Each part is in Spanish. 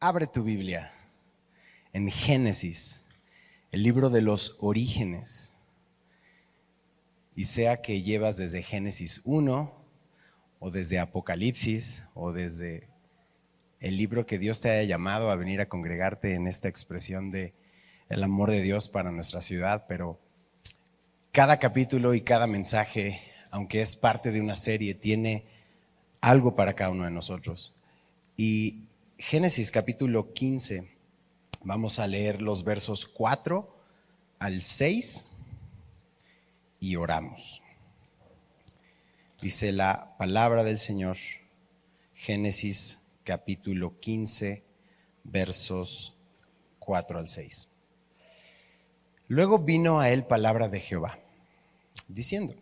Abre tu Biblia en Génesis, el libro de los orígenes. Y sea que llevas desde Génesis 1 o desde Apocalipsis o desde el libro que Dios te haya llamado a venir a congregarte en esta expresión de el amor de Dios para nuestra ciudad, pero cada capítulo y cada mensaje, aunque es parte de una serie, tiene algo para cada uno de nosotros. Y Génesis capítulo 15, vamos a leer los versos 4 al 6 y oramos. Dice la palabra del Señor, Génesis capítulo 15, versos 4 al 6. Luego vino a él palabra de Jehová, diciendo,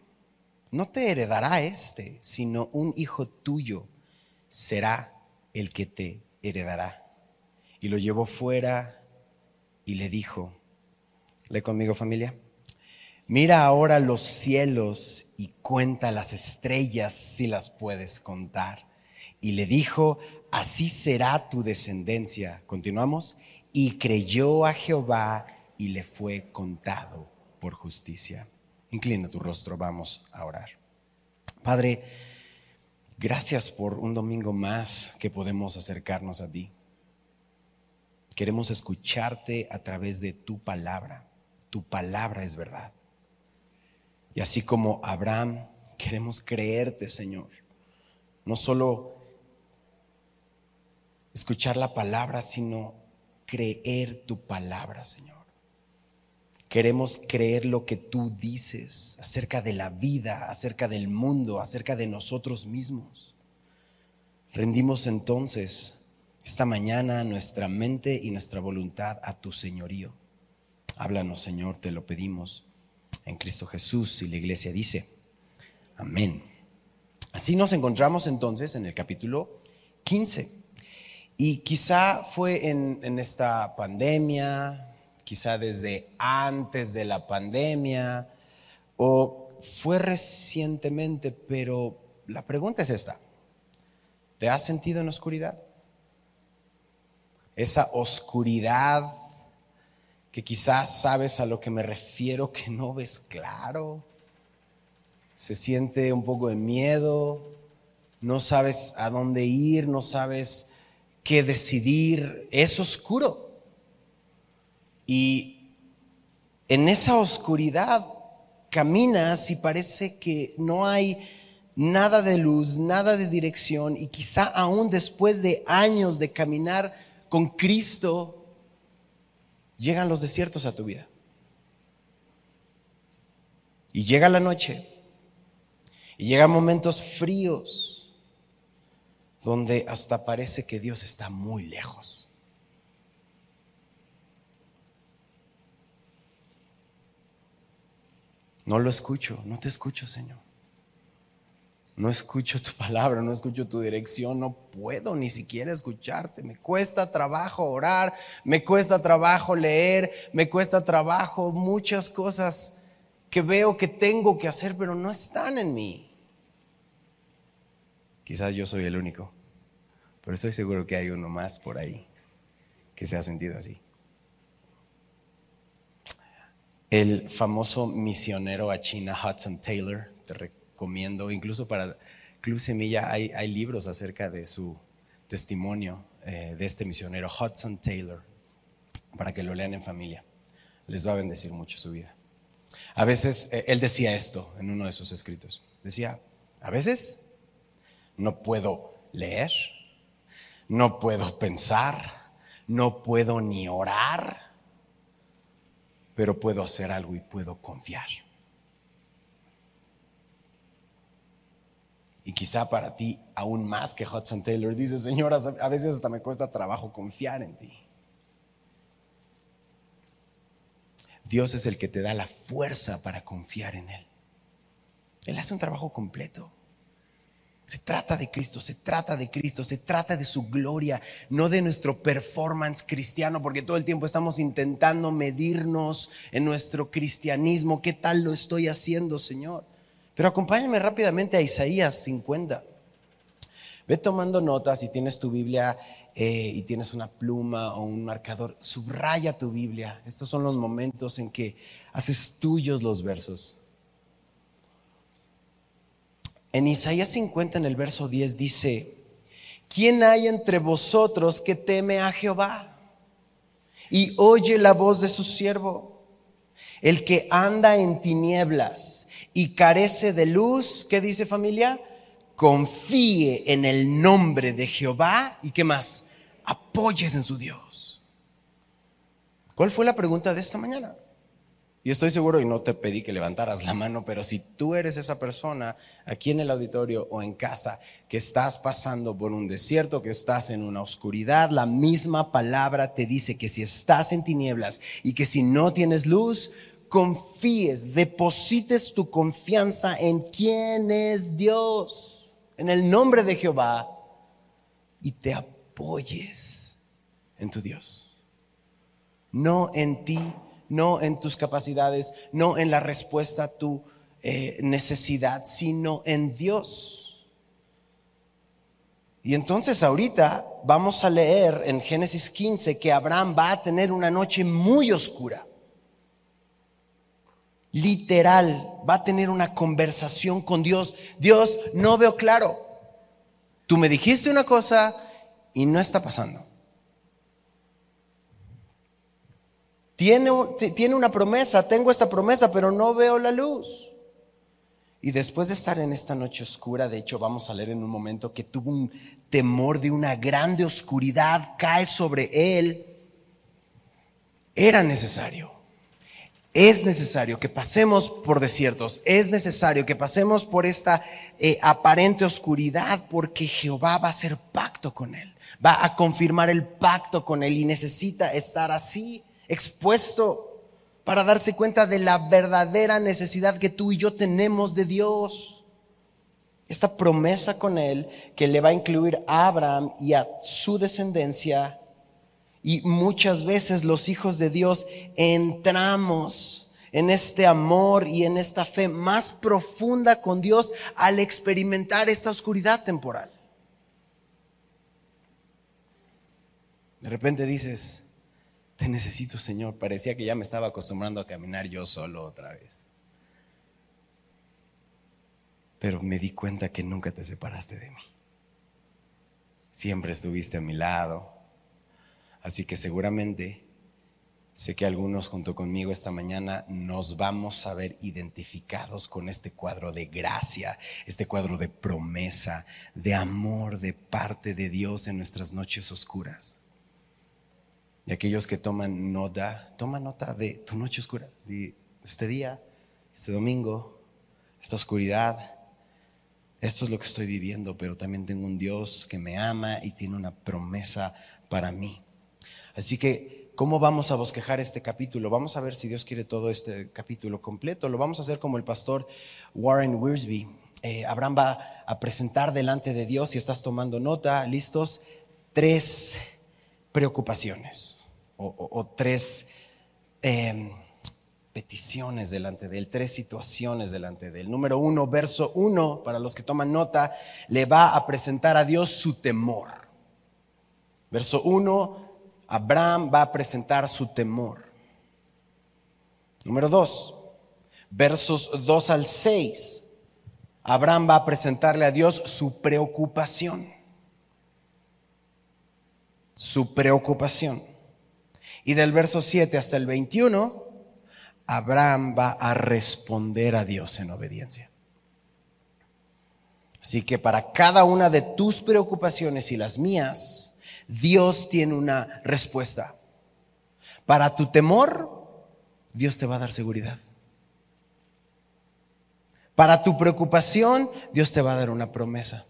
no te heredará este, sino un hijo tuyo será el que te heredará. Y lo llevó fuera y le dijo, lee conmigo familia, mira ahora los cielos y cuenta las estrellas si las puedes contar. Y le dijo, así será tu descendencia. Continuamos, y creyó a Jehová y le fue contado por justicia. Inclina tu rostro, vamos a orar. Padre, gracias por un domingo más que podemos acercarnos a ti. Queremos escucharte a través de tu palabra. Tu palabra es verdad. Y así como Abraham, queremos creerte, Señor. No solo escuchar la palabra, sino creer tu palabra, Señor. Queremos creer lo que tú dices acerca de la vida, acerca del mundo, acerca de nosotros mismos. Rendimos entonces esta mañana nuestra mente y nuestra voluntad a tu señorío. Háblanos, Señor, te lo pedimos en Cristo Jesús. Y la iglesia dice, amén. Así nos encontramos entonces en el capítulo 15. Y quizá fue en, en esta pandemia, quizá desde antes de la pandemia o fue recientemente, pero la pregunta es esta. ¿Te has sentido en oscuridad? Esa oscuridad que quizás sabes a lo que me refiero, que no ves claro. Se siente un poco de miedo, no sabes a dónde ir, no sabes qué decidir. Es oscuro. Y en esa oscuridad caminas y parece que no hay nada de luz, nada de dirección y quizá aún después de años de caminar con Cristo, llegan los desiertos a tu vida. Y llega la noche y llegan momentos fríos donde hasta parece que Dios está muy lejos. No lo escucho, no te escucho, Señor. No escucho tu palabra, no escucho tu dirección, no puedo ni siquiera escucharte. Me cuesta trabajo orar, me cuesta trabajo leer, me cuesta trabajo muchas cosas que veo que tengo que hacer, pero no están en mí. Quizás yo soy el único, pero estoy seguro que hay uno más por ahí que se ha sentido así el famoso misionero a China, Hudson Taylor, te recomiendo, incluso para Club Semilla hay, libros acerca de su testimonio eh, de este misionero, Hudson Taylor, para que lo lean en familia. Les va a bendecir mucho su vida. A veces, eh, él decía esto en uno de sus escritos. Decía, a veces no puedo leer, no puedo pensar, no puedo ni orar pero puedo hacer algo y puedo confiar. Y quizá para ti, aún más que Hudson Taylor, dice, Señor, a veces hasta me cuesta trabajo confiar en ti. Dios es el que te da la fuerza para confiar en Él. Él hace un trabajo completo. Se trata de Cristo, se trata de Cristo, se trata de su gloria, no de nuestro performance cristiano, porque todo el tiempo estamos intentando medirnos en nuestro cristianismo. ¿Qué tal lo estoy haciendo, Señor? Pero acompáñame rápidamente a Isaías 50. Ve tomando notas si tienes tu Biblia eh, y tienes una pluma o un marcador, subraya tu Biblia. Estos son los momentos en que haces tuyos los versos. En Isaías 50, en el verso 10, dice, ¿quién hay entre vosotros que teme a Jehová y oye la voz de su siervo? El que anda en tinieblas y carece de luz, ¿qué dice familia? Confíe en el nombre de Jehová y qué más? Apoyes en su Dios. ¿Cuál fue la pregunta de esta mañana? Y estoy seguro, y no te pedí que levantaras la mano, pero si tú eres esa persona aquí en el auditorio o en casa que estás pasando por un desierto, que estás en una oscuridad, la misma palabra te dice que si estás en tinieblas y que si no tienes luz, confíes, deposites tu confianza en quién es Dios, en el nombre de Jehová, y te apoyes en tu Dios, no en ti no en tus capacidades, no en la respuesta a tu eh, necesidad, sino en Dios. Y entonces ahorita vamos a leer en Génesis 15 que Abraham va a tener una noche muy oscura. Literal, va a tener una conversación con Dios. Dios, no veo claro. Tú me dijiste una cosa y no está pasando. Tiene, tiene una promesa, tengo esta promesa, pero no veo la luz. Y después de estar en esta noche oscura, de hecho vamos a leer en un momento que tuvo un temor de una grande oscuridad, cae sobre él, era necesario. Es necesario que pasemos por desiertos, es necesario que pasemos por esta eh, aparente oscuridad porque Jehová va a hacer pacto con él, va a confirmar el pacto con él y necesita estar así expuesto para darse cuenta de la verdadera necesidad que tú y yo tenemos de Dios. Esta promesa con Él que le va a incluir a Abraham y a su descendencia. Y muchas veces los hijos de Dios entramos en este amor y en esta fe más profunda con Dios al experimentar esta oscuridad temporal. De repente dices, te necesito, Señor. Parecía que ya me estaba acostumbrando a caminar yo solo otra vez. Pero me di cuenta que nunca te separaste de mí. Siempre estuviste a mi lado. Así que seguramente sé que algunos junto conmigo esta mañana nos vamos a ver identificados con este cuadro de gracia, este cuadro de promesa, de amor de parte de Dios en nuestras noches oscuras. Y aquellos que toman nota, toma nota de tu noche oscura, de este día, este domingo, esta oscuridad. Esto es lo que estoy viviendo, pero también tengo un Dios que me ama y tiene una promesa para mí. Así que, ¿cómo vamos a bosquejar este capítulo? Vamos a ver si Dios quiere todo este capítulo completo. Lo vamos a hacer como el pastor Warren Wiersbe. Eh, Abraham va a presentar delante de Dios, si estás tomando nota, listos, tres preocupaciones o, tres em, peticiones delante de él, tres situaciones delante de él. Número uno, verso uno, para los que toman nota, le va a presentar a Dios su temor. Verso uno, Abraham va a presentar su temor. Número dos, versos dos al seis, Abraham va a presentarle a Dios su preocupación. Su preocupación. Y del verso 7 hasta el 21, Abraham va a responder a Dios en obediencia. Así que para cada una de tus preocupaciones y las mías, Dios tiene una respuesta. Para tu temor, Dios te va a dar seguridad. Para tu preocupación, Dios te va a dar una promesa.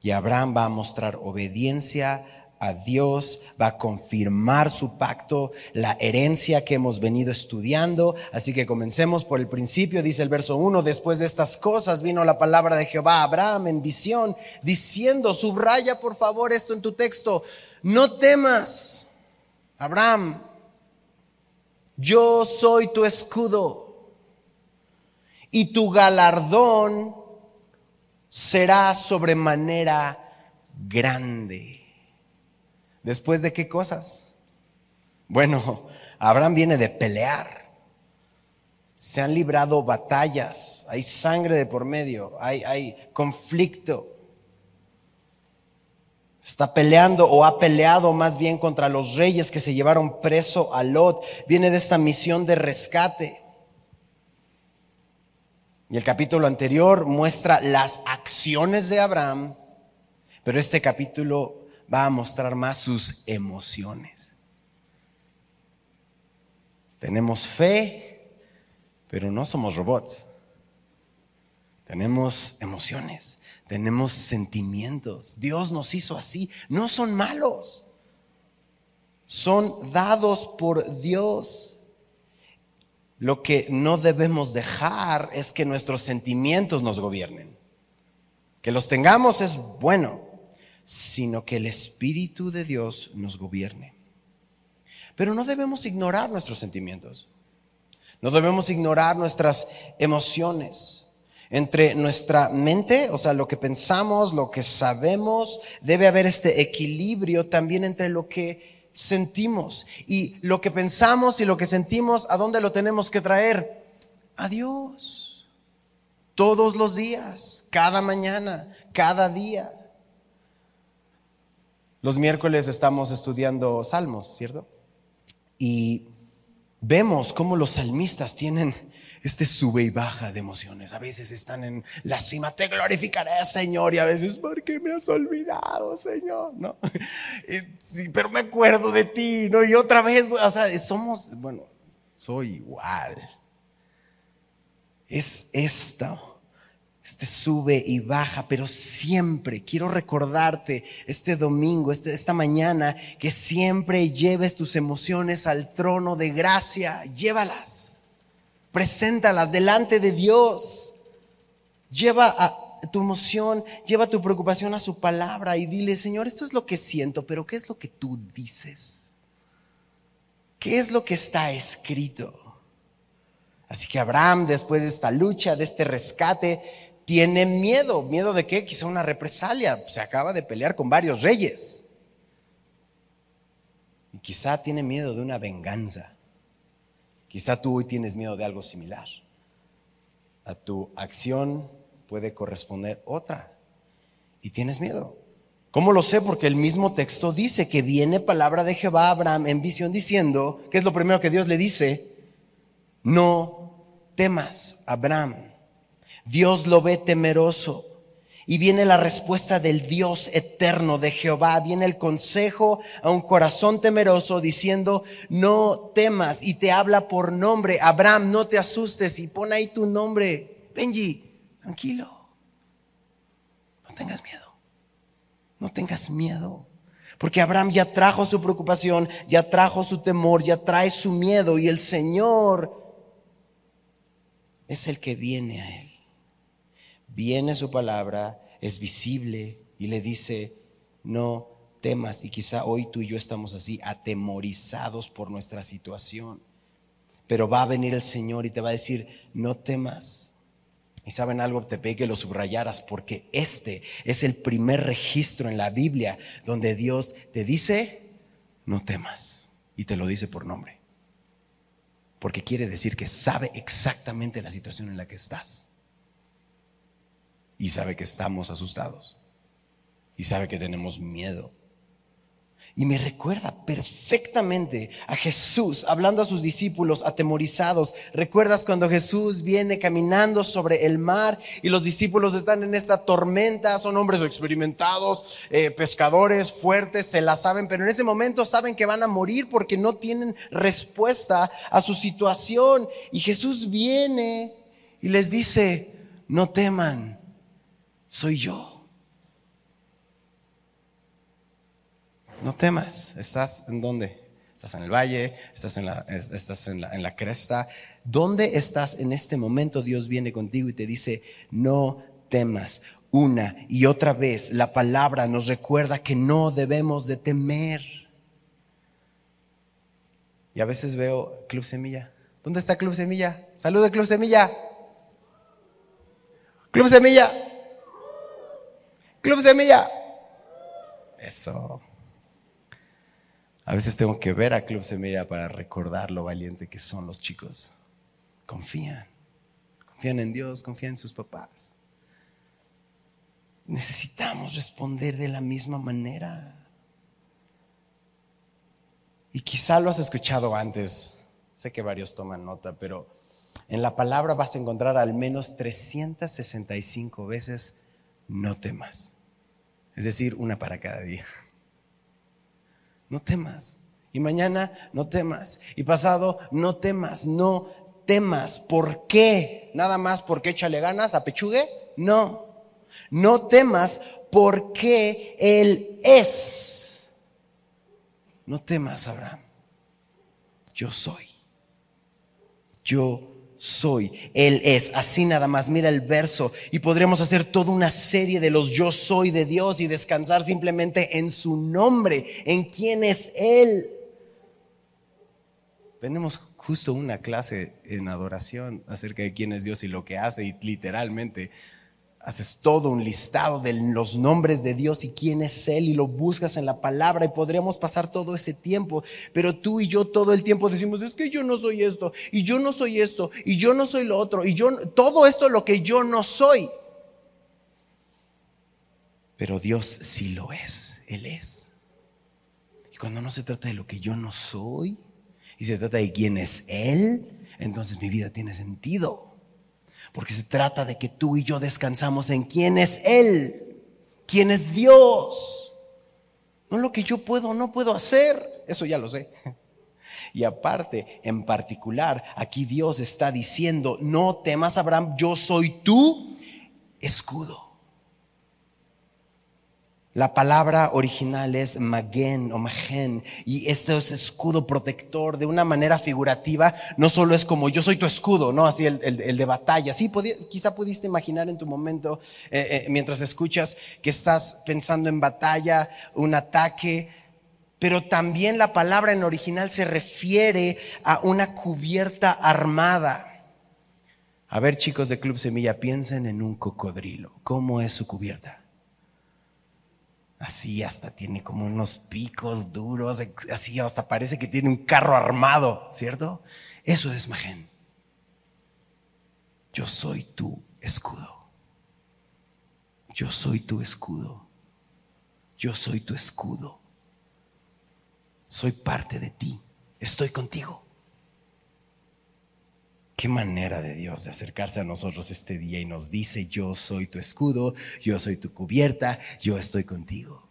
Y Abraham va a mostrar obediencia a Dios, va a confirmar su pacto, la herencia que hemos venido estudiando. Así que comencemos por el principio, dice el verso 1, después de estas cosas vino la palabra de Jehová a Abraham en visión, diciendo, subraya por favor esto en tu texto, no temas, Abraham, yo soy tu escudo y tu galardón será sobremanera grande. ¿Después de qué cosas? Bueno, Abraham viene de pelear. Se han librado batallas, hay sangre de por medio, hay, hay conflicto. Está peleando o ha peleado más bien contra los reyes que se llevaron preso a Lot. Viene de esta misión de rescate. Y el capítulo anterior muestra las acciones de Abraham, pero este capítulo va a mostrar más sus emociones. Tenemos fe, pero no somos robots. Tenemos emociones, tenemos sentimientos. Dios nos hizo así. No son malos. Son dados por Dios. Lo que no debemos dejar es que nuestros sentimientos nos gobiernen. Que los tengamos es bueno, sino que el Espíritu de Dios nos gobierne. Pero no debemos ignorar nuestros sentimientos. No debemos ignorar nuestras emociones. Entre nuestra mente, o sea, lo que pensamos, lo que sabemos, debe haber este equilibrio también entre lo que sentimos. Y lo que pensamos y lo que sentimos, ¿a dónde lo tenemos que traer? A Dios. Todos los días, cada mañana, cada día. Los miércoles estamos estudiando salmos, ¿cierto? Y vemos cómo los salmistas tienen este sube y baja de emociones. A veces están en la cima, te glorificaré, Señor, y a veces, ¿por qué me has olvidado, Señor? ¿No? Sí, pero me acuerdo de ti, ¿no? Y otra vez, o sea, somos, bueno, soy igual. Es esto. Este sube y baja, pero siempre quiero recordarte este domingo, este, esta mañana, que siempre lleves tus emociones al trono de gracia. Llévalas Preséntalas delante de Dios. Lleva tu emoción, lleva tu preocupación a su palabra y dile, Señor, esto es lo que siento, pero ¿qué es lo que tú dices? ¿Qué es lo que está escrito? Así que Abraham, después de esta lucha, de este rescate, tiene miedo. ¿Miedo de qué? Quizá una represalia. Se acaba de pelear con varios reyes. Y quizá tiene miedo de una venganza. Quizá tú hoy tienes miedo de algo similar. A tu acción puede corresponder otra. Y tienes miedo. ¿Cómo lo sé? Porque el mismo texto dice que viene palabra de Jehová a Abraham en visión diciendo, ¿qué es lo primero que Dios le dice? No temas, Abraham. Dios lo ve temeroso y viene la respuesta del Dios eterno, de Jehová. Viene el consejo a un corazón temeroso diciendo, no temas. Y te habla por nombre. Abraham, no te asustes. Y pon ahí tu nombre. Benji, tranquilo. No tengas miedo. No tengas miedo. Porque Abraham ya trajo su preocupación, ya trajo su temor, ya trae su miedo. Y el Señor es el que viene a él viene su palabra, es visible y le dice, no temas. Y quizá hoy tú y yo estamos así, atemorizados por nuestra situación. Pero va a venir el Señor y te va a decir, no temas. Y saben algo, te pedí que lo subrayaras porque este es el primer registro en la Biblia donde Dios te dice, no temas. Y te lo dice por nombre. Porque quiere decir que sabe exactamente la situación en la que estás y sabe que estamos asustados y sabe que tenemos miedo. Y me recuerda perfectamente a Jesús hablando a sus discípulos atemorizados. ¿Recuerdas cuando Jesús viene caminando sobre el mar y los discípulos están en esta tormenta? Son hombres experimentados, eh, pescadores fuertes, se la saben, pero en ese momento saben que van a morir porque no tienen respuesta a su situación. Y Jesús viene y les dice, no teman soy yo. No temas, estás en dónde? Estás en el valle, estás en la, estás en la, en la cresta. ¿Dónde estás en este momento? Dios viene contigo y te dice, no temas. Una y otra vez la palabra nos recuerda que no debemos de temer. Y a veces veo Club Semilla. ¿Dónde está Club Semilla? Salude Club Semilla. Club Semilla. Club Semilla. Eso. A veces tengo que ver a Club Semilla para recordar lo valiente que son los chicos. Confían. Confían en Dios, confían en sus papás. Necesitamos responder de la misma manera. Y quizá lo has escuchado antes. Sé que varios toman nota, pero en la palabra vas a encontrar al menos 365 veces no temas. Es decir, una para cada día. No temas. Y mañana no temas. Y pasado no temas. No temas. ¿Por qué? Nada más porque échale ganas a pechugue. No. No temas porque Él es. No temas, Abraham. Yo soy. Yo soy, Él es. Así nada más, mira el verso. Y podremos hacer toda una serie de los yo soy de Dios y descansar simplemente en su nombre, en quién es Él. Tenemos justo una clase en adoración acerca de quién es Dios y lo que hace y literalmente haces todo un listado de los nombres de Dios y quién es Él y lo buscas en la palabra y podríamos pasar todo ese tiempo, pero tú y yo todo el tiempo decimos, es que yo no soy esto y yo no soy esto y yo no soy lo otro y yo, todo esto lo que yo no soy. Pero Dios sí lo es, Él es. Y cuando no se trata de lo que yo no soy y se trata de quién es Él, entonces mi vida tiene sentido. Porque se trata de que tú y yo descansamos en quién es Él, quién es Dios. No lo que yo puedo o no puedo hacer, eso ya lo sé. Y aparte, en particular, aquí Dios está diciendo, no temas Abraham, yo soy tu escudo. La palabra original es magen o magen y este es escudo protector de una manera figurativa, no solo es como yo soy tu escudo, no así el, de batalla. Sí, quizá pudiste imaginar en tu momento, eh, eh, mientras escuchas, que estás pensando en batalla, un ataque, pero también la palabra en original se refiere a una cubierta armada. A ver chicos de Club Semilla, piensen en un cocodrilo. ¿Cómo es su cubierta? Así hasta tiene como unos picos duros, así hasta parece que tiene un carro armado, ¿cierto? Eso es Magen. Yo soy tu escudo. Yo soy tu escudo. Yo soy tu escudo. Soy parte de ti. Estoy contigo. Qué manera de Dios de acercarse a nosotros este día y nos dice, yo soy tu escudo, yo soy tu cubierta, yo estoy contigo.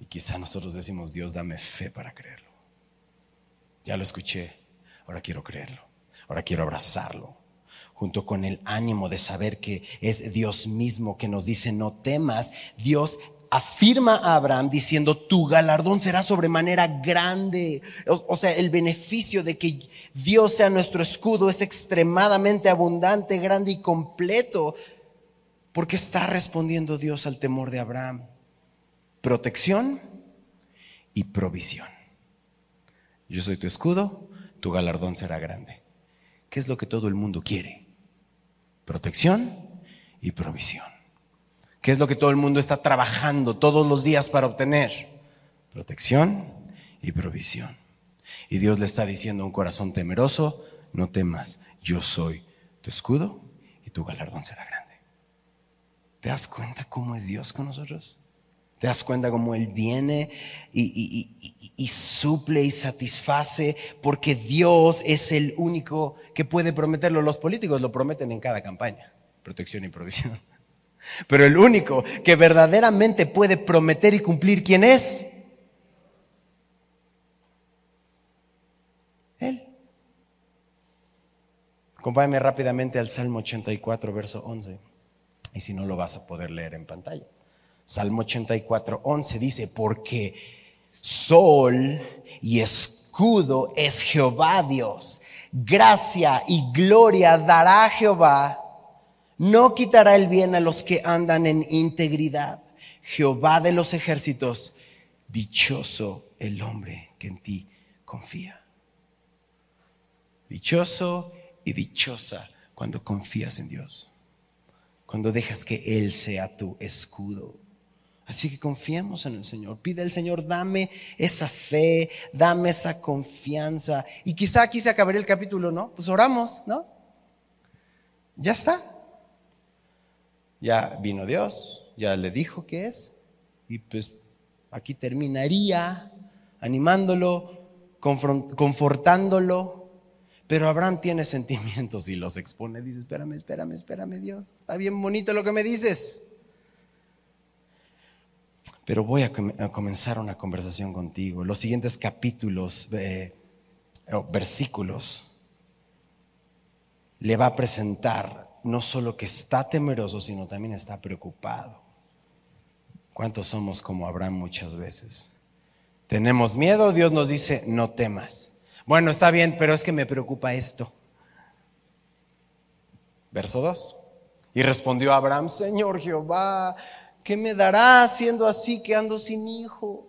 Y quizá nosotros decimos, Dios, dame fe para creerlo. Ya lo escuché, ahora quiero creerlo, ahora quiero abrazarlo, junto con el ánimo de saber que es Dios mismo que nos dice, no temas, Dios afirma a Abraham diciendo, tu galardón será sobremanera grande. O, sea, el beneficio de que Dios sea nuestro escudo es extremadamente abundante, grande y completo, porque está respondiendo Dios al temor de Abraham. Protección y provisión. Yo soy tu escudo, tu galardón será grande. ¿Qué es lo que todo el mundo quiere? Protección y provisión. ¿Qué es lo que todo el mundo está trabajando todos los días para obtener? Protección y provisión. Y Dios le está diciendo a un corazón temeroso, no temas, yo soy tu escudo y tu galardón será grande. ¿Te das cuenta cómo es Dios con nosotros? ¿Te das cuenta cómo Él viene y, y, suple y satisface? Porque Dios es el único que puede prometerlo. Los políticos lo prometen en cada campaña, protección y provisión. Pero el único que verdaderamente puede prometer y cumplir, ¿quién es? Él. Acompáñame rápidamente al Salmo 84, verso 11. Y si no lo vas a poder leer en pantalla. Salmo 84, 11 dice, porque sol y escudo es Jehová Dios. Gracia y gloria dará Jehová no quitará el bien a los que andan en integridad. Jehová de los ejércitos, dichoso el hombre que en ti confía. Dichoso y dichosa cuando confías en Dios cuando dejas que Él sea tu escudo. Así que confiemos en el Señor. Pide al Señor, dame esa fe, dame esa confianza. Y quizá aquí se acabaría el capítulo, ¿no? Pues oramos, ¿no? Ya está. Ya vino Dios, ya le dijo que es. Y pues aquí terminaría animándolo, confortándolo. Pero Abraham tiene sentimientos y los expone. Dice, espérame, espérame, espérame Dios. Está bien bonito lo que me dices. Pero voy a, comenzar una conversación contigo. Los siguientes capítulos, eh, versículos, le va a presentar no solo que está temeroso, sino también está preocupado. ¿Cuántos somos como Abraham muchas veces? Tenemos miedo, Dios nos dice, no temas. Bueno, está bien, pero es que me preocupa esto. Verso 2. Y respondió Abraham, Señor Jehová, ¿qué me dará siendo así que ando sin hijo?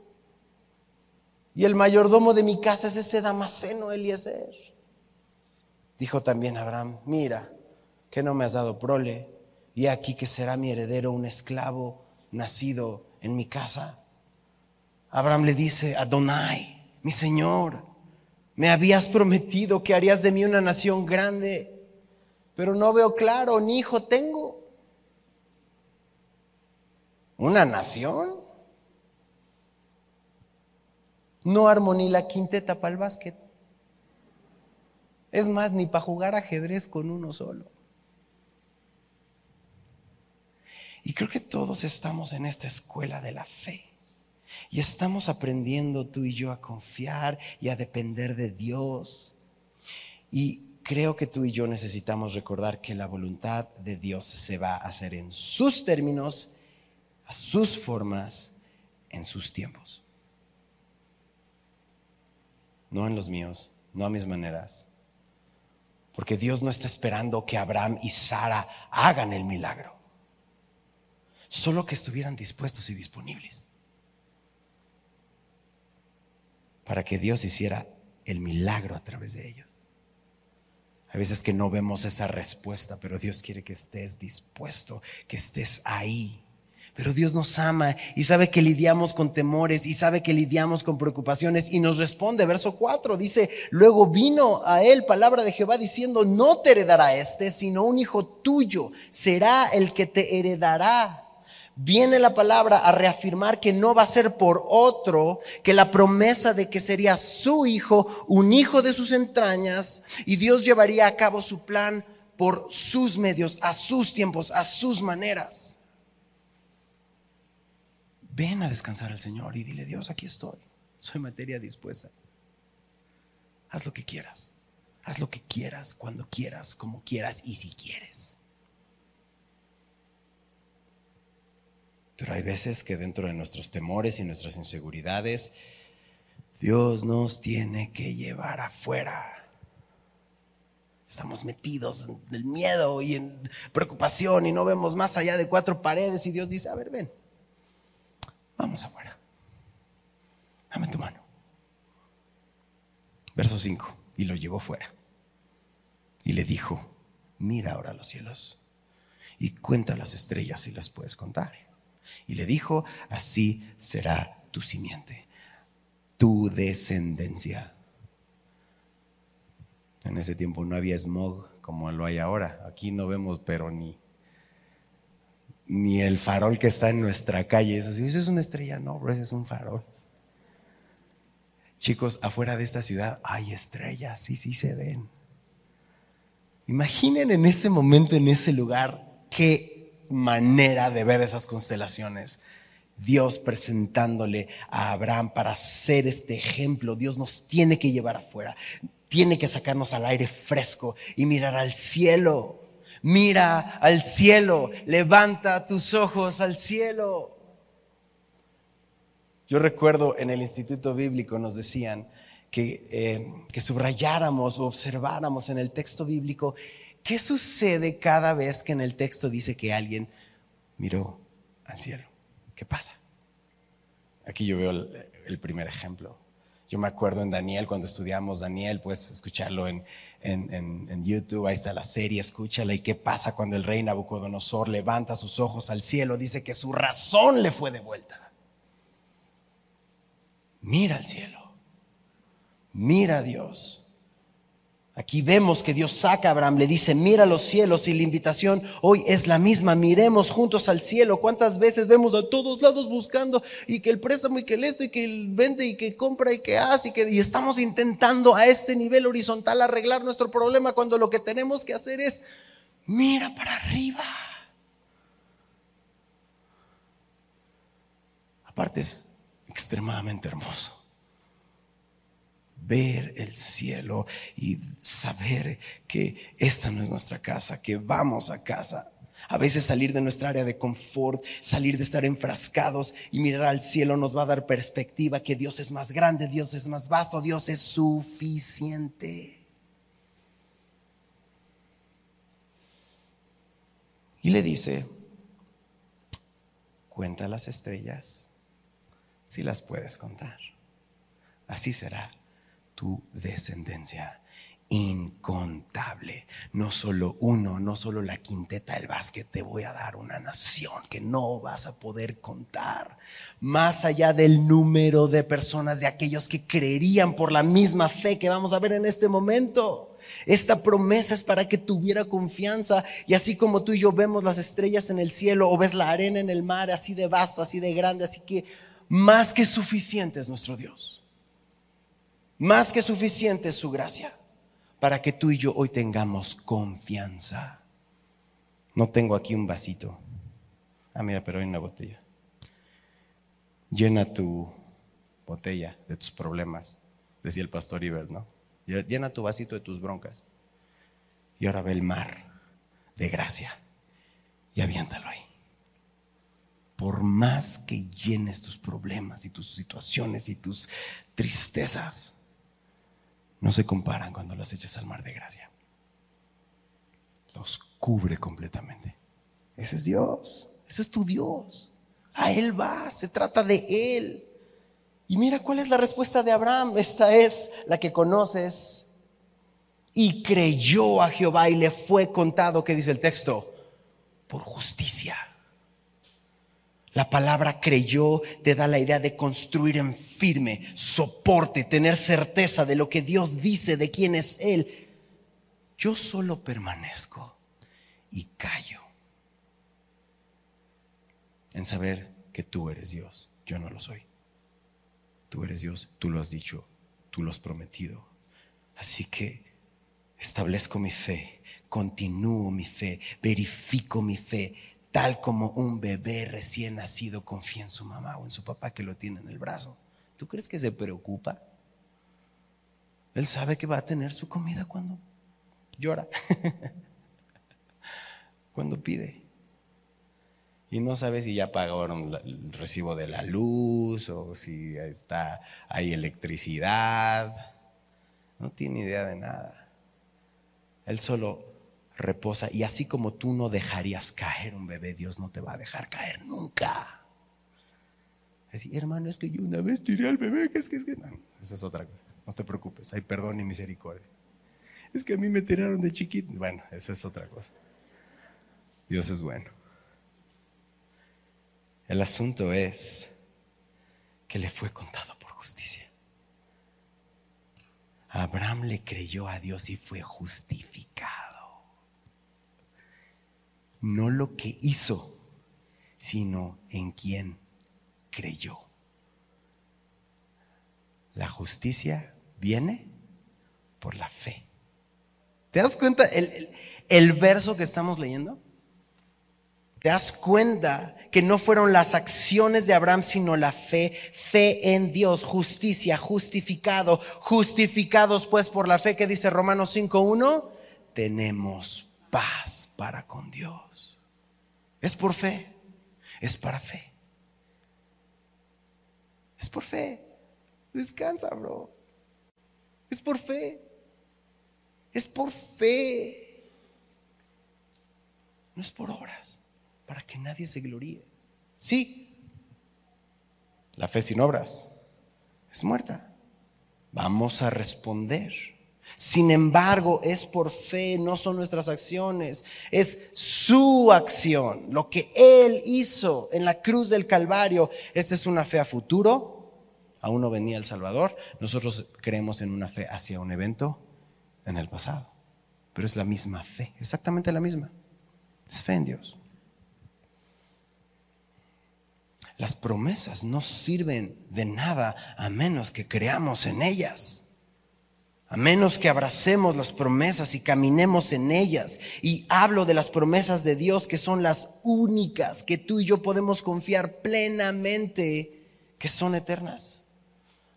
Y el mayordomo de mi casa es ese Damaseno Eliezer. Dijo también Abraham, mira, que no me has dado prole, y aquí que será mi heredero un esclavo nacido en mi casa. Abraham le dice, Adonai, mi Señor, me habías prometido que harías de mí una nación grande, pero no veo claro, ni hijo tengo. ¿Una nación? No armo ni la quinteta para el básquet. Es más, ni para jugar ajedrez con uno solo. Y creo que todos estamos en esta escuela de la fe. Y estamos aprendiendo tú y yo a confiar y a depender de Dios. Y creo que tú y yo necesitamos recordar que la voluntad de Dios se va a hacer en sus términos a sus formas en sus tiempos. No en los míos, no a mis maneras. Porque Dios no está esperando que Abraham y Sara hagan el milagro. Solo que estuvieran dispuestos y disponibles. Para que Dios hiciera el milagro a través de ellos. A veces que no vemos esa respuesta, pero Dios quiere que estés dispuesto, que estés ahí pero Dios nos ama y sabe que lidiamos con temores y sabe que lidiamos con preocupaciones y nos responde. Verso 4 dice, luego vino a él palabra de Jehová diciendo, no te heredará este, sino un hijo tuyo será el que te heredará. Viene la palabra a reafirmar que no va a ser por otro, que la promesa de que sería su hijo, un hijo de sus entrañas, y Dios llevaría a cabo su plan por sus medios, a sus tiempos, a sus maneras. Ven a descansar al Señor y dile, Dios, aquí estoy. Soy materia dispuesta. Haz lo que quieras. Haz lo que quieras, cuando quieras, como quieras y si quieres. Pero hay veces que dentro de nuestros temores y nuestras inseguridades, Dios nos tiene que llevar afuera. Estamos metidos en el miedo y en preocupación y no vemos más allá de cuatro paredes y Dios dice, a ver, ven, Vamos afuera. Dame tu mano. Verso 5. Y lo llevó fuera. Y le dijo, mira ahora los cielos y cuenta las estrellas si las puedes contar. Y le dijo, así será tu simiente, tu descendencia. En ese tiempo no había smog como lo hay ahora. Aquí no vemos, pero ni ni el farol que está en nuestra calle. Eso, eso es una estrella, no, bro, ese es un farol. Chicos, afuera de esta ciudad hay estrellas, sí, sí se ven. Imaginen en ese momento, en ese lugar, qué manera de ver esas constelaciones. Dios presentándole a Abraham para ser este ejemplo. Dios nos tiene que llevar afuera, tiene que sacarnos al aire fresco y mirar al cielo mira al cielo, levanta tus ojos al cielo. Yo recuerdo en el Instituto Bíblico nos decían que, eh, que subrayáramos o observáramos en el texto bíblico qué sucede cada vez que en el texto dice que alguien miró al cielo. ¿Qué pasa? Aquí yo veo el primer ejemplo. Yo me acuerdo en Daniel, cuando estudiamos Daniel, puedes escucharlo en, en, YouTube, ahí está la serie, escúchala. ¿Y qué pasa cuando el rey Nabucodonosor levanta sus ojos al cielo? Dice que su razón le fue devuelta. Mira al cielo, mira a Dios. Aquí vemos que Dios saca a Abraham, le dice, mira los cielos y la invitación hoy es la misma, miremos juntos al cielo. ¿Cuántas veces vemos a todos lados buscando y que el préstamo y que el esto y que el vende y que compra y que hace y que y estamos intentando a este nivel horizontal arreglar nuestro problema cuando lo que tenemos que hacer es mira para arriba. Aparte es extremadamente hermoso ver el cielo y saber que esta no es nuestra casa, que vamos a casa. A veces salir de nuestra área de confort, salir de estar enfrascados y mirar al cielo nos va a dar perspectiva que Dios es más grande, Dios es más vasto, Dios es suficiente. Y le dice, cuenta las estrellas si las puedes contar. Así será descendencia incontable. No solo uno, no solo la quinteta del básquet, te voy a dar una nación que no vas a poder contar. Más allá del número de personas, de aquellos que creerían por la misma fe que vamos a ver en este momento. Esta promesa es para que tuviera confianza y así como tú y yo vemos las estrellas en el cielo o ves la arena en el mar, así de vasto, así de grande, así que más que suficiente es nuestro Dios. Más que suficiente es su gracia para que tú y yo hoy tengamos confianza. No tengo aquí un vasito. Ah, mira, pero hay una botella. Llena tu botella de tus problemas, decía el pastor Iber, ¿no? Llena tu vasito de tus broncas. Y ahora ve el mar de gracia y aviéntalo ahí. Por más que llenes tus problemas y tus situaciones y tus tristezas, no se comparan cuando las echas al mar de gracia. Los cubre completamente. Ese es Dios, ese es tu Dios. A Él va, se trata de Él. Y mira cuál es la respuesta de Abraham. Esta es la que conoces. Y creyó a Jehová y le fue contado, ¿qué dice el texto? Por justicia. La palabra creyó te da la idea de construir en firme, soporte, tener certeza de lo que Dios dice, de quién es Él. Yo solo permanezco y callo en saber que tú eres Dios, yo no lo soy. Tú eres Dios, tú lo has dicho, tú lo has prometido. Así que establezco mi fe, continúo mi fe, verifico mi fe tal como un bebé recién nacido confía en su mamá o en su papá que lo tiene en el brazo. ¿Tú crees que se preocupa? Él sabe que va a tener su comida cuando llora, cuando pide. Y no sabe si ya pagaron el recibo de la luz o si está, hay electricidad. No tiene idea de nada. Él solo reposa. Y así como tú no dejarías caer un bebé, Dios no te va a dejar caer nunca. Así, hermano, es que yo una vez tiré al bebé, que es que es que. No, esa es otra cosa. No te preocupes, hay perdón y misericordia. Es que a mí me tiraron de chiquito. Bueno, esa es otra cosa. Dios es bueno. El asunto es que le fue contado por justicia. Abraham le creyó a Dios y fue justificado no lo que hizo, sino en quien creyó. La justicia viene por la fe. ¿Te das cuenta el, verso que estamos leyendo? ¿Te das cuenta que no fueron las acciones de Abraham, sino la fe? Fe en Dios, justicia, justificado, justificados pues por la fe que dice Romanos 5.1, tenemos paz para con Dios. Es por fe, es para fe. Es por fe. Descansa, bro. Es por fe. Es por fe. No es por obras, para que nadie se gloríe. Sí, la fe sin obras es muerta. vamos a responder. Sin embargo, es por fe, no son nuestras acciones, es su acción, lo que Él hizo en la cruz del Calvario. Esta es una fe a futuro, aún no venía el Salvador. Nosotros creemos en una fe hacia un evento en el pasado, pero es la misma fe, exactamente la misma. Es fe en Dios. Las promesas no sirven de nada a menos que creamos en ellas a menos que abracemos las promesas y caminemos en ellas. Y hablo de las promesas de Dios que son las únicas que tú y yo podemos confiar plenamente que son eternas.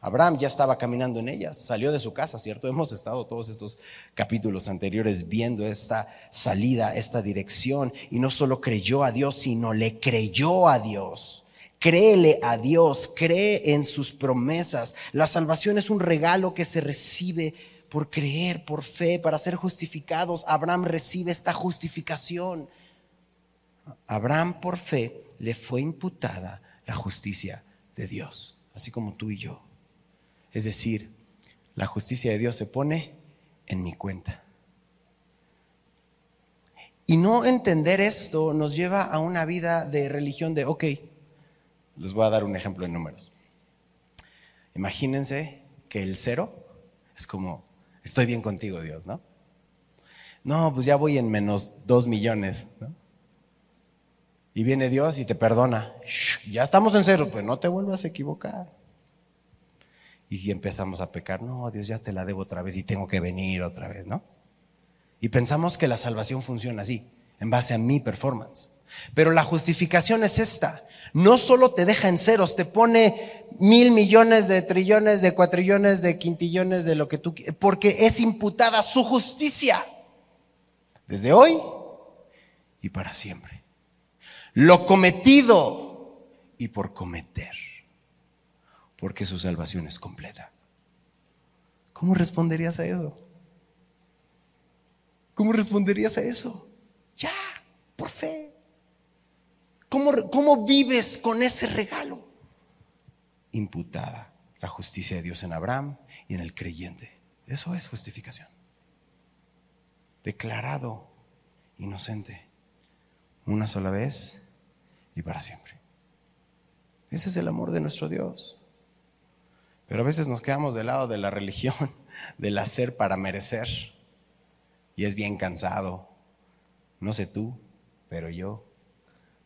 Abraham ya estaba caminando en ellas, salió de su casa, ¿cierto? Hemos estado todos estos capítulos anteriores viendo esta salida, esta dirección, y no solo creyó a Dios, sino le creyó a Dios. Créele a Dios, cree en sus promesas. La salvación es un regalo que se recibe por creer, por fe, para ser justificados. Abraham recibe esta justificación. Abraham por fe le fue imputada la justicia de Dios, así como tú y yo. Es decir, la justicia de Dios se pone en mi cuenta. Y no entender esto nos lleva a una vida de religión de, ok, les voy a dar un ejemplo en números. Imagínense que el cero es como, estoy bien contigo, Dios, ¿no? No, pues ya voy en menos dos millones, ¿no? Y viene Dios y te perdona. ya estamos en cero, pues no te vuelvas a equivocar. Y empezamos a pecar. No, Dios, ya te la debo otra vez y tengo que venir otra vez, ¿no? Y pensamos que la salvación funciona así, en base a mi performance. Pero la justificación es esta no solo te deja en ceros, te pone mil millones de trillones, de cuatrillones, de quintillones, de lo que tú quieras, porque es imputada su justicia. Desde hoy y para siempre. Lo cometido y por cometer. Porque su salvación es completa. ¿Cómo responderías a eso? ¿Cómo responderías a eso? Ya, por fe. ¿Cómo, vives con ese regalo? Imputada la justicia de Dios en Abraham y en el creyente. Eso es justificación. Declarado inocente una sola vez y para siempre. Ese es el amor de nuestro Dios. Pero a veces nos quedamos del lado de la religión, del hacer para merecer. Y es bien cansado. No sé tú, pero yo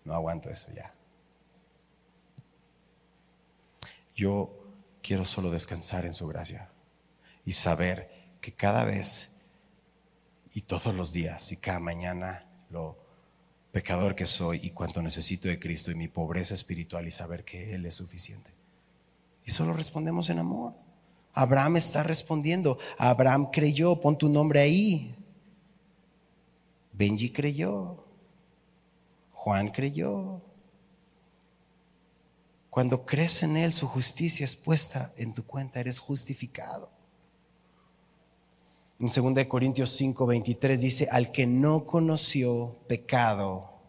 no aguanto eso ya. Yo quiero solo descansar en su gracia y saber que cada vez y todos los días y cada mañana lo pecador que soy y cuánto necesito de Cristo y mi pobreza espiritual y saber que Él es suficiente. Y solo respondemos en amor. Abraham está respondiendo. Abraham creyó, pon tu nombre ahí. Benji creyó. Juan creyó. Cuando crees en Él, su justicia es puesta en tu cuenta, eres justificado. En 2 Corintios 5, 23 dice, al que no conoció pecado,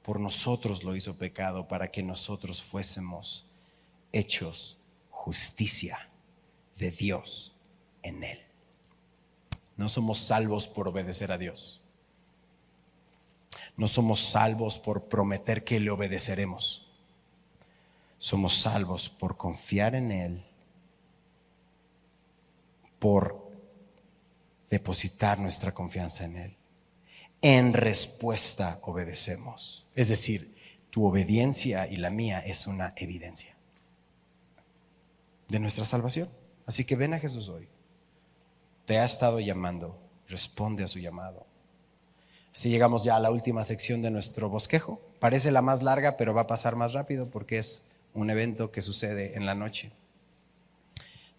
por nosotros lo hizo pecado para que nosotros fuésemos hechos justicia de Dios en Él. No somos salvos por obedecer a Dios. No somos salvos por prometer que le obedeceremos. Somos salvos por confiar en Él, por depositar nuestra confianza en Él. En respuesta obedecemos. Es decir, tu obediencia y la mía es una evidencia de nuestra salvación. Así que ven a Jesús hoy. Te ha estado llamando, responde a su llamado. Así llegamos ya a la última sección de nuestro bosquejo. Parece la más larga, pero va a pasar más rápido porque es un evento que sucede en la noche.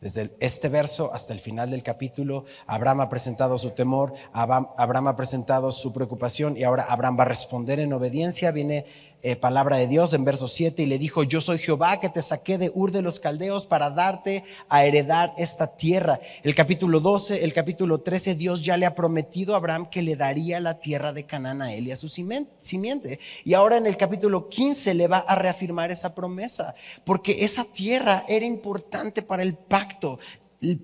Desde este verso hasta el final del capítulo, Abraham ha presentado su temor, Abraham, ha presentado su preocupación y ahora Abraham va a responder en obediencia. Viene eh, palabra de Dios en verso 7 y le dijo, yo soy Jehová que te saqué de Ur de los Caldeos para darte a heredar esta tierra. El capítulo 12, el capítulo 13, Dios ya le ha prometido a Abraham que le daría la tierra de Canaán a él y a su simiente. Y ahora en el capítulo 15 le va a reafirmar esa promesa, porque esa tierra era importante para el pacto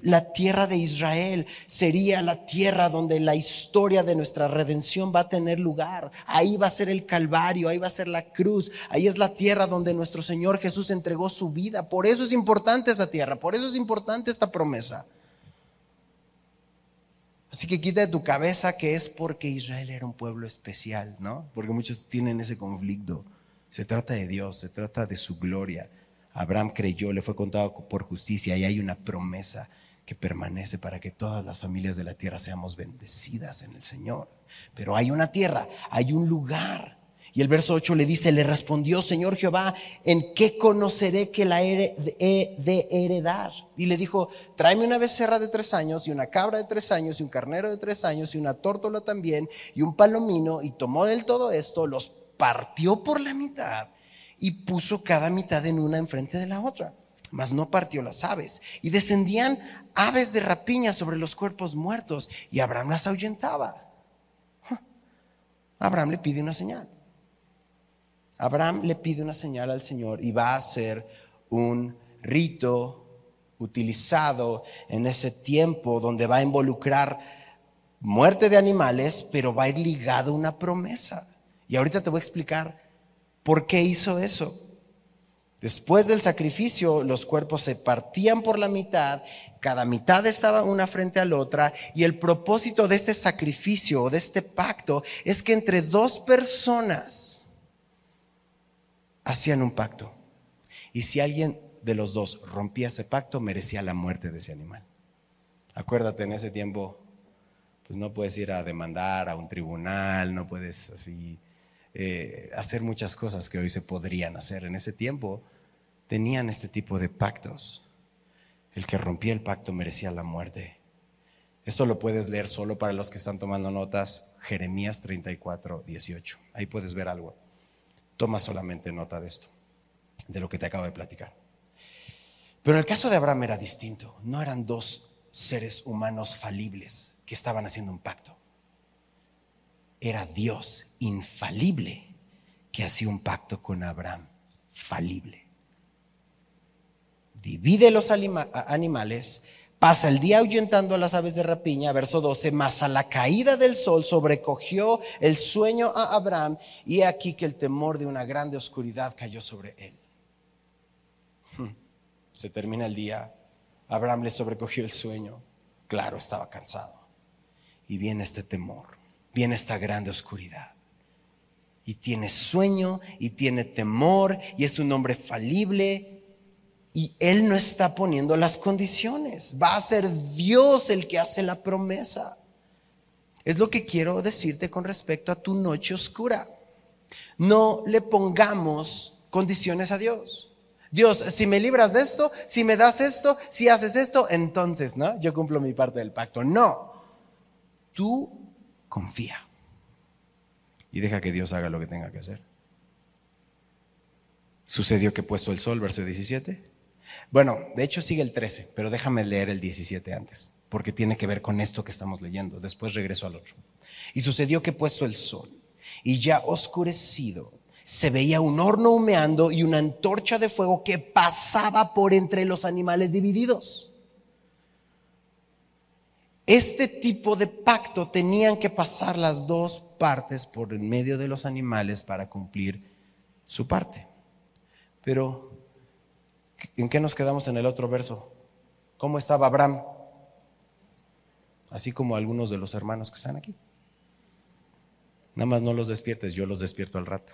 la tierra de Israel sería la tierra donde la historia de nuestra redención va a tener lugar. Ahí va a ser el Calvario, ahí va a ser la cruz, ahí es la tierra donde nuestro Señor Jesús entregó su vida. Por eso es importante esa tierra, por eso es importante esta promesa. Así que quita de tu cabeza que es porque Israel era un pueblo especial, ¿no? Porque muchos tienen ese conflicto. Se trata de Dios, se trata de su gloria. Abraham creyó, le fue contado por justicia y hay una promesa que permanece para que todas las familias de la tierra seamos bendecidas en el Señor. Pero hay una tierra, hay un lugar. Y el verso 8 le dice, le respondió Señor Jehová, ¿en qué conoceré que la he de heredar? Y le dijo, tráeme una becerra de tres años y una cabra de tres años y un carnero de tres años y una tórtola también y un palomino. Y tomó él todo esto, los partió por la mitad y puso cada mitad en una enfrente de la otra. Mas no partió las aves. Y descendían aves de rapiña sobre los cuerpos muertos y Abraham las ahuyentaba. Abraham le pide una señal. Abraham le pide una señal al Señor y va a ser un rito utilizado en ese tiempo donde va a involucrar muerte de animales, pero va a ir ligado a una promesa. Y ahorita te voy a explicar ¿Por qué hizo eso? Después del sacrificio, los cuerpos se partían por la mitad, cada mitad estaba una frente a la otra, y el propósito de este sacrificio o de este pacto es que entre dos personas hacían un pacto. Y si alguien de los dos rompía ese pacto, merecía la muerte de ese animal. Acuérdate, en ese tiempo, pues no puedes ir a demandar a un tribunal, no puedes así eh, hacer muchas cosas que hoy se podrían hacer. En ese tiempo tenían este tipo de pactos. El que rompía el pacto merecía la muerte. Esto lo puedes leer solo para los que están tomando notas, Jeremías 34, 18. Ahí puedes ver algo. Toma solamente nota de esto, de lo que te acabo de platicar. Pero en el caso de Abraham era distinto. No eran dos seres humanos falibles que estaban haciendo un pacto era Dios infalible que hacía un pacto con Abraham, falible. Divide los animales, pasa el día ahuyentando a las aves de rapiña, verso 12, mas a la caída del sol sobrecogió el sueño a Abraham y aquí que el temor de una grande oscuridad cayó sobre él. Hmm. Se termina el día, Abraham le sobrecogió el sueño, claro, estaba cansado y viene este temor viene esta grande oscuridad. Y tiene sueño y tiene temor y es un hombre falible y él no está poniendo las condiciones. Va a ser Dios el que hace la promesa. Es lo que quiero decirte con respecto a tu noche oscura. No le pongamos condiciones a Dios. Dios, si me libras de esto, si me das esto, si haces esto, entonces, ¿no? Yo cumplo mi parte del pacto. No. Tú confía. Y deja que Dios haga lo que tenga que hacer. Sucedió que puesto el sol, verso 17. Bueno, de hecho sigue el 13, pero déjame leer el 17 antes, porque tiene que ver con esto que estamos leyendo. Después regreso al otro. Y sucedió que puesto el sol y ya oscurecido, se veía un horno humeando y una antorcha de fuego que pasaba por entre los animales divididos. Este tipo de pacto tenían que pasar las dos partes por el medio de los animales para cumplir su parte. Pero, ¿en qué nos quedamos en el otro verso? ¿Cómo estaba Abraham? Así como algunos de los hermanos que están aquí. Nada más no los despiertes, yo los despierto al rato.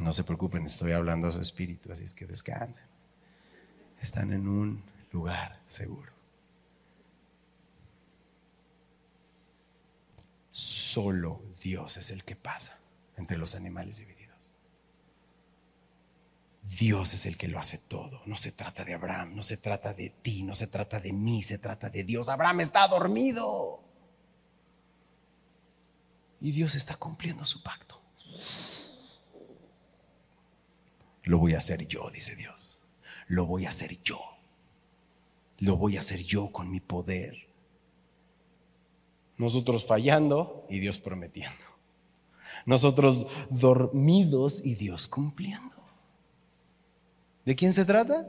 No se preocupen, estoy hablando a su espíritu, así es que descansen. Están en un lugar seguro. Solo Dios es el que pasa entre los animales divididos. Dios es el que lo hace todo. No se trata de Abraham, no se trata de ti, no se trata de mí, se trata de Dios. Abraham está dormido. Y Dios está cumpliendo su pacto. Lo voy a hacer yo, dice Dios. Lo voy a hacer yo. Lo voy a hacer yo con mi poder. Nosotros fallando y Dios prometiendo. Nosotros dormidos y Dios cumpliendo. ¿De quién se trata?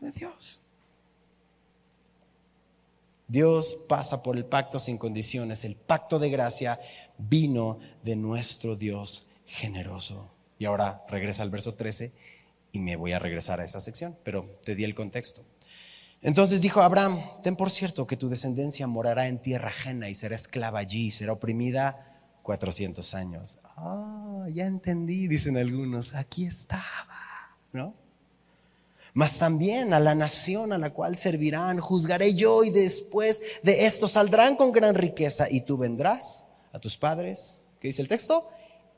de Dios. Dios pasa por el pacto sin condiciones. El pacto de gracia vino de nuestro Dios generoso. Y ahora regresa al verso 13 y me voy a regresar a esa sección, pero te di el contexto. Entonces dijo Abraham, ten por cierto que tu descendencia morará en tierra ajena y será esclava allí, será oprimida 400 años. Ah, ya entendí, dicen algunos, aquí estaba, ¿no? Mas también a la nación a la cual servirán, juzgaré yo y después de esto saldrán con gran riqueza y tú vendrás a tus padres, ¿qué dice el texto?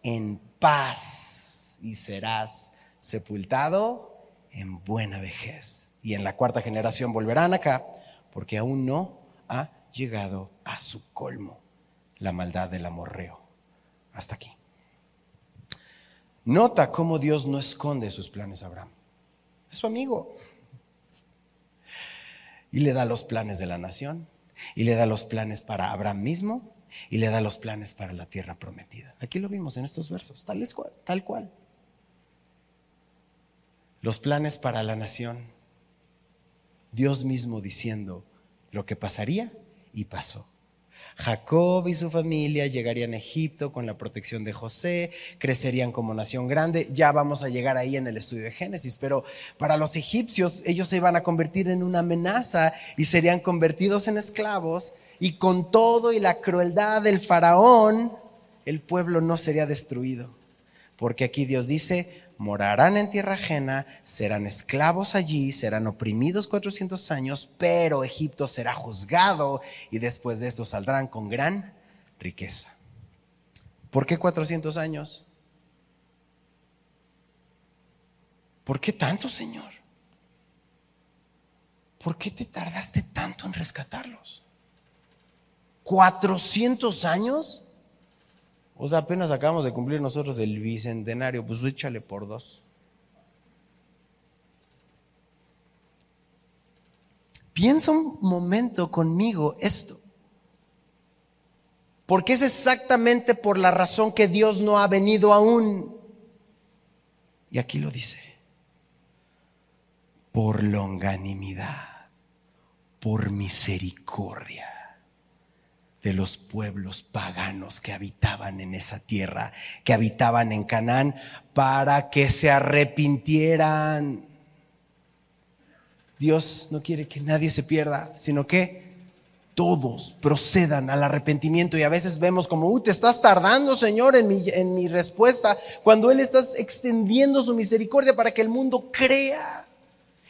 En paz y serás sepultado en buena vejez. Y en la cuarta generación volverán acá porque aún no ha llegado a su colmo la maldad del amorreo. Hasta aquí. Nota cómo Dios no esconde sus planes a Abraham. Es su amigo. Y le da los planes de la nación. Y le da los planes para Abraham mismo. Y le da los planes para la tierra prometida. Aquí lo vimos en estos versos, tal, cual, tal cual. Los planes para la nación. Dios mismo diciendo lo que pasaría y pasó. Jacob y su familia llegarían a Egipto con la protección de José, crecerían como nación grande. Ya vamos a llegar ahí en el estudio de Génesis, pero para los egipcios ellos se iban a convertir en una amenaza y serían convertidos en esclavos y con todo y la crueldad del faraón, el pueblo no sería destruido. Porque aquí Dios dice, morarán en tierra ajena, serán esclavos allí, serán oprimidos 400 años, pero Egipto será juzgado y después de esto saldrán con gran riqueza. ¿Por qué 400 años? ¿Por qué tanto, Señor? ¿Por qué te tardaste tanto en rescatarlos? ¿400 años? O sea, apenas acabamos de cumplir nosotros el bicentenario, pues échale por dos. Piensa un momento conmigo esto. Porque es exactamente por la razón que Dios no ha venido aún. Y aquí lo dice. Por longanimidad, por misericordia de los pueblos paganos que habitaban en esa tierra, que habitaban en Canaán, para que se arrepintieran. Dios no quiere que nadie se pierda, sino que todos procedan al arrepentimiento. Y a veces vemos como, uy, te estás tardando, Señor, en mi, en mi respuesta, cuando Él está extendiendo su misericordia para que el mundo crea.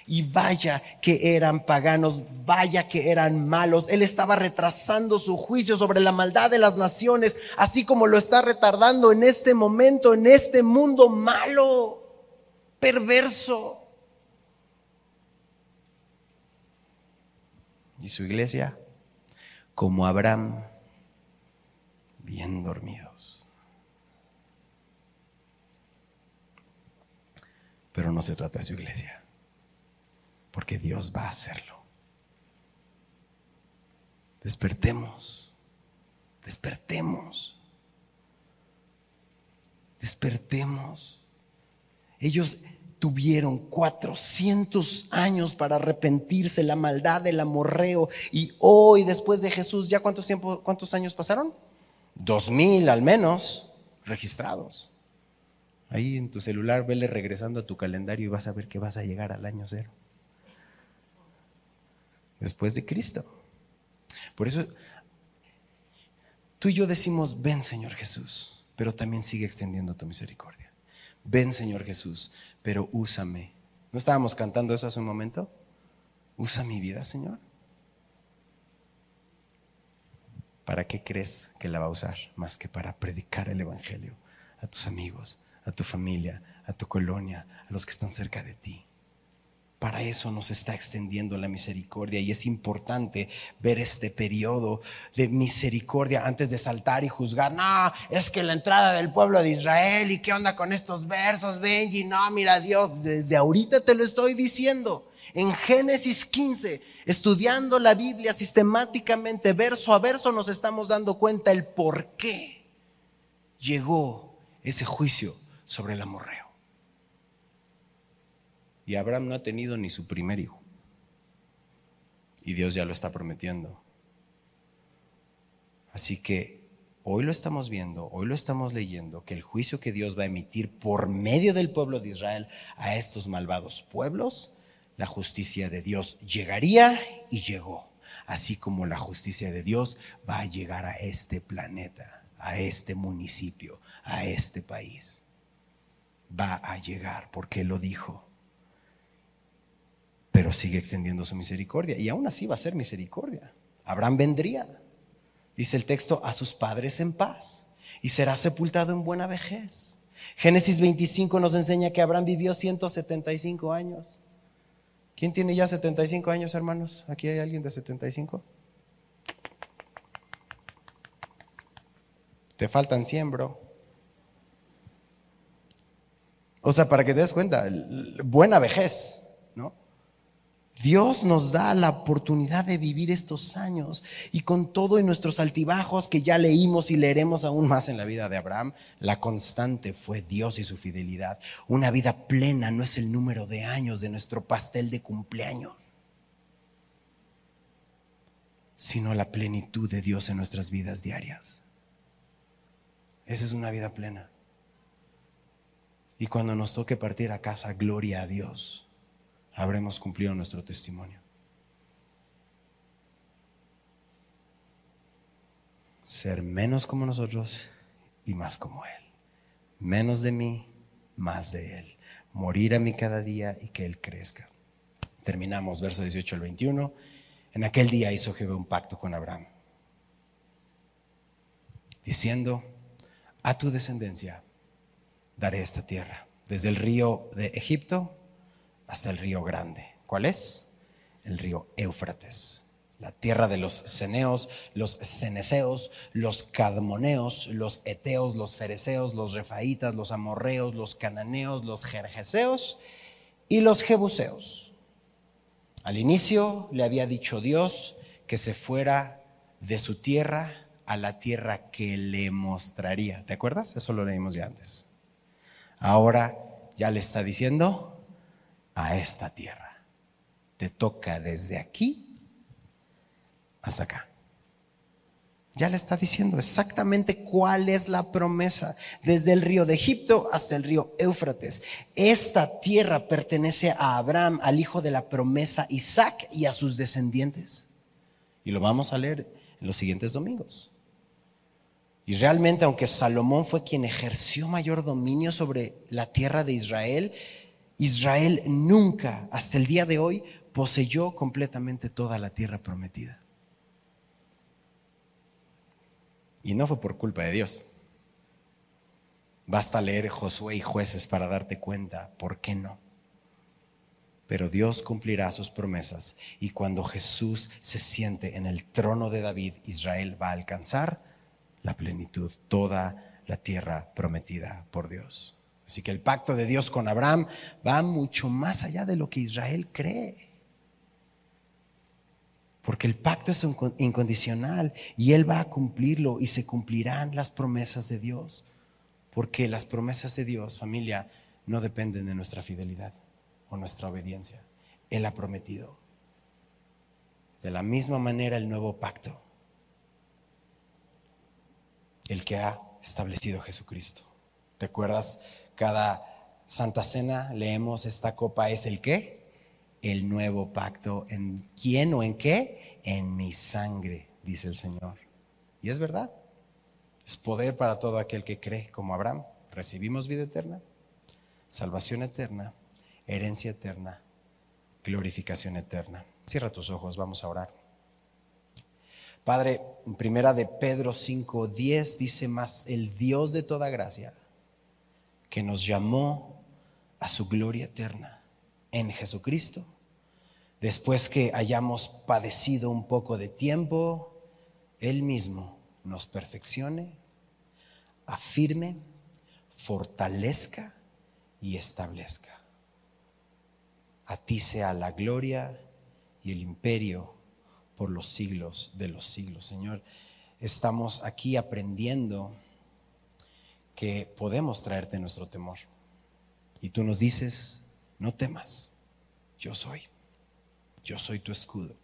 Y vaya que eran paganos, vaya que eran malos. Él estaba retrasando su juicio sobre la maldad de las naciones, así como lo está retardando en este momento, en este mundo malo, perverso. Y su iglesia, como Abraham, bien dormidos. Pero no se trata de su iglesia porque Dios va a hacerlo. Despertemos, despertemos, despertemos. Ellos tuvieron 400 años para arrepentirse la maldad del amorreo y hoy después de Jesús, ¿ya cuántos, tiempo, cuántos años pasaron? Dos mil al menos registrados. Ahí en tu celular, vele regresando a tu calendario y vas a ver que vas a llegar al año cero después de Cristo. Por eso tú y yo decimos, ven Señor Jesús, pero también sigue extendiendo tu misericordia. Ven Señor Jesús, pero úsame. ¿No estábamos cantando eso hace un momento? Usa mi vida, Señor. ¿Para qué crees que la va a usar? Más que para predicar el Evangelio a tus amigos, a tu familia, a tu colonia, a los que están cerca de ti. Para eso nos está extendiendo la misericordia y es importante ver este periodo de misericordia antes de saltar y juzgar. No, es que la entrada del pueblo de Israel y qué onda con estos versos, Benji. No, mira Dios, desde ahorita te lo estoy diciendo. En Génesis 15, estudiando la Biblia sistemáticamente, verso a verso, nos estamos dando cuenta el por qué llegó ese juicio sobre el amorreo. Y Abraham no ha tenido ni su primer hijo. Y Dios ya lo está prometiendo. Así que hoy lo estamos viendo, hoy lo estamos leyendo, que el juicio que Dios va a emitir por medio del pueblo de Israel a estos malvados pueblos, la justicia de Dios llegaría y llegó. Así como la justicia de Dios va a llegar a este planeta, a este municipio, a este país. Va a llegar porque lo dijo pero sigue extendiendo su misericordia. Y aún así va a ser misericordia. Abraham vendría, dice el texto, a sus padres en paz y será sepultado en buena vejez. Génesis 25 nos enseña que Abraham vivió 175 años. ¿Quién tiene ya 75 años, hermanos? ¿Aquí hay alguien de 75? Te faltan 100, bro. O sea, para que te des cuenta, buena vejez. Dios nos da la oportunidad de vivir estos años y con todo y nuestros altibajos que ya leímos y leeremos aún más en la vida de Abraham, la constante fue Dios y su fidelidad. Una vida plena no es el número de años de nuestro pastel de cumpleaños, sino la plenitud de Dios en nuestras vidas diarias. Esa es una vida plena. Y cuando nos toque partir a casa, gloria a Dios habremos cumplido nuestro testimonio. Ser menos como nosotros y más como Él. Menos de mí, más de Él. Morir a mí cada día y que Él crezca. Terminamos verso 18 al 21. En aquel día hizo Jehová un pacto con Abraham, diciendo, a tu descendencia daré esta tierra, desde el río de Egipto hasta el río grande. ¿Cuál es? El río Éufrates. La tierra de los ceneos, los ceneseos, los cadmoneos, los eteos, los fereceos, los refaitas, los amorreos, los cananeos, los jerjeseos y los jebuseos. Al inicio le había dicho Dios que se fuera de su tierra a la tierra que le mostraría. ¿Te acuerdas? Eso lo leímos ya antes. Ahora ya le está diciendo, a esta tierra. Te toca desde aquí hasta acá. Ya le está diciendo exactamente cuál es la promesa, desde el río de Egipto hasta el río Éufrates. Esta tierra pertenece a Abraham, al hijo de la promesa Isaac y a sus descendientes. Y lo vamos a leer en los siguientes domingos. Y realmente, aunque Salomón fue quien ejerció mayor dominio sobre la tierra de Israel, Israel nunca, hasta el día de hoy, poseyó completamente toda la tierra prometida. Y no fue por culpa de Dios. Basta leer Josué y jueces para darte cuenta por qué no. Pero Dios cumplirá sus promesas y cuando Jesús se siente en el trono de David, Israel va a alcanzar la plenitud, toda la tierra prometida por Dios. Así que el pacto de Dios con Abraham va mucho más allá de lo que Israel cree. Porque el pacto es incondicional y Él va a cumplirlo y se cumplirán las promesas de Dios. Porque las promesas de Dios, familia, no dependen de nuestra fidelidad o nuestra obediencia. Él ha prometido. De la misma manera el nuevo pacto, el que ha establecido Jesucristo. ¿Te acuerdas cada Santa Cena leemos esta copa es el qué? El nuevo pacto. ¿En quién o en qué? En mi sangre, dice el Señor. Y es verdad. Es poder para todo aquel que cree, como Abraham. Recibimos vida eterna, salvación eterna, herencia eterna, glorificación eterna. Cierra tus ojos, vamos a orar. Padre, primera de Pedro 5:10 dice más, el Dios de toda gracia que nos llamó a su gloria eterna en Jesucristo. Después que hayamos padecido un poco de tiempo, Él mismo nos perfeccione, afirme, fortalezca y establezca. A ti sea la gloria y el imperio por los siglos de los siglos. Señor, estamos aquí aprendiendo que podemos traerte nuestro temor. Y tú nos dices, no temas, yo soy, yo soy tu escudo.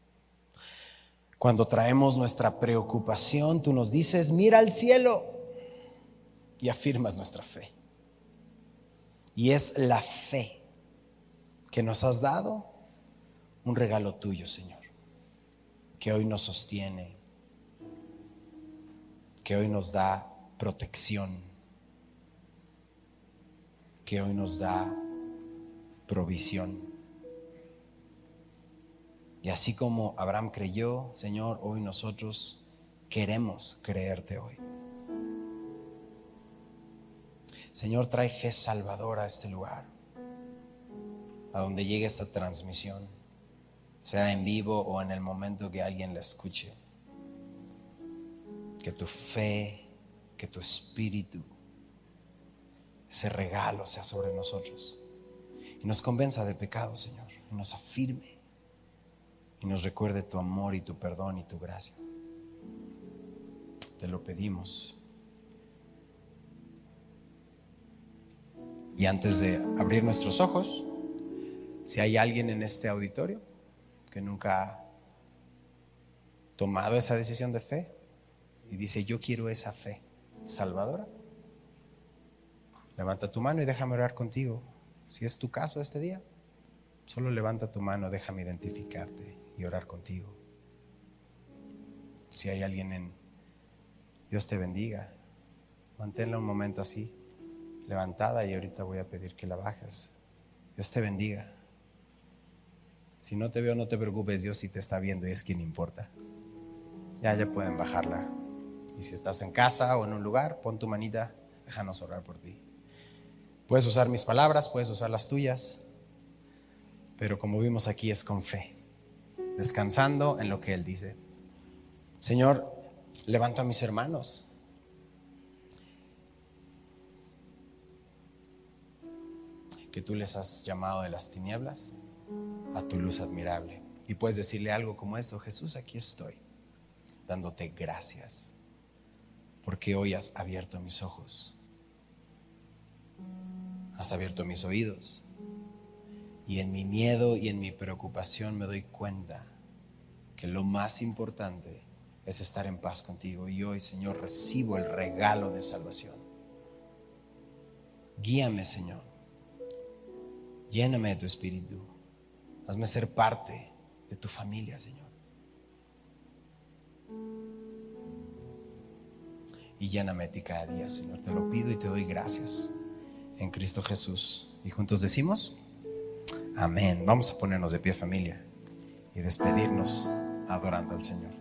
Cuando traemos nuestra preocupación, tú nos dices, mira al cielo y afirmas nuestra fe. Y es la fe que nos has dado, un regalo tuyo, Señor, que hoy nos sostiene, que hoy nos da protección, que hoy nos da provisión. Y así como Abraham creyó, Señor, hoy nosotros queremos creerte hoy. Señor, trae fe salvadora a este lugar, a donde llegue esta transmisión, sea en vivo o en el momento que alguien la escuche. Que tu fe, que tu espíritu, ese regalo sea sobre nosotros y nos convenza de pecado, Señor, y nos afirme y nos recuerde tu amor y tu perdón y tu gracia. Te lo pedimos. Y antes de abrir nuestros ojos, si hay alguien en este auditorio que nunca ha tomado esa decisión de fe y dice, yo quiero esa fe salvadora, levanta tu mano y déjame orar contigo. Si es tu caso este día, solo levanta tu mano, déjame identificarte y orar contigo. Si hay alguien en Dios te bendiga, manténla un momento así, levantada y ahorita voy a pedir que la bajes. Dios te bendiga. Si no te veo, no te preocupes, Dios sí te está viendo y es quien importa. Ya, ya pueden bajarla. Y si estás en casa o en un lugar, pon tu manita, déjanos orar por ti. Puedes usar mis palabras, puedes usar las tuyas, pero como vimos aquí es con fe descansando en lo que Él dice. Señor, levanto a mis hermanos. que tú les has llamado de las tinieblas a tu luz admirable. Y puedes decirle algo como esto, Jesús, aquí estoy, dándote gracias, porque hoy has abierto mis ojos, has abierto mis oídos, y en mi miedo y en mi preocupación me doy cuenta que lo más importante es estar en paz contigo. Y hoy, Señor, recibo el regalo de salvación. Guíame, Señor. Lléname de tu espíritu. Hazme ser parte de tu familia, Señor. Y lléname de ti cada día, Señor. Te lo pido y te doy gracias. En Cristo Jesús. Y juntos decimos. Amén. Vamos a ponernos de pie familia y despedirnos adorando al Señor.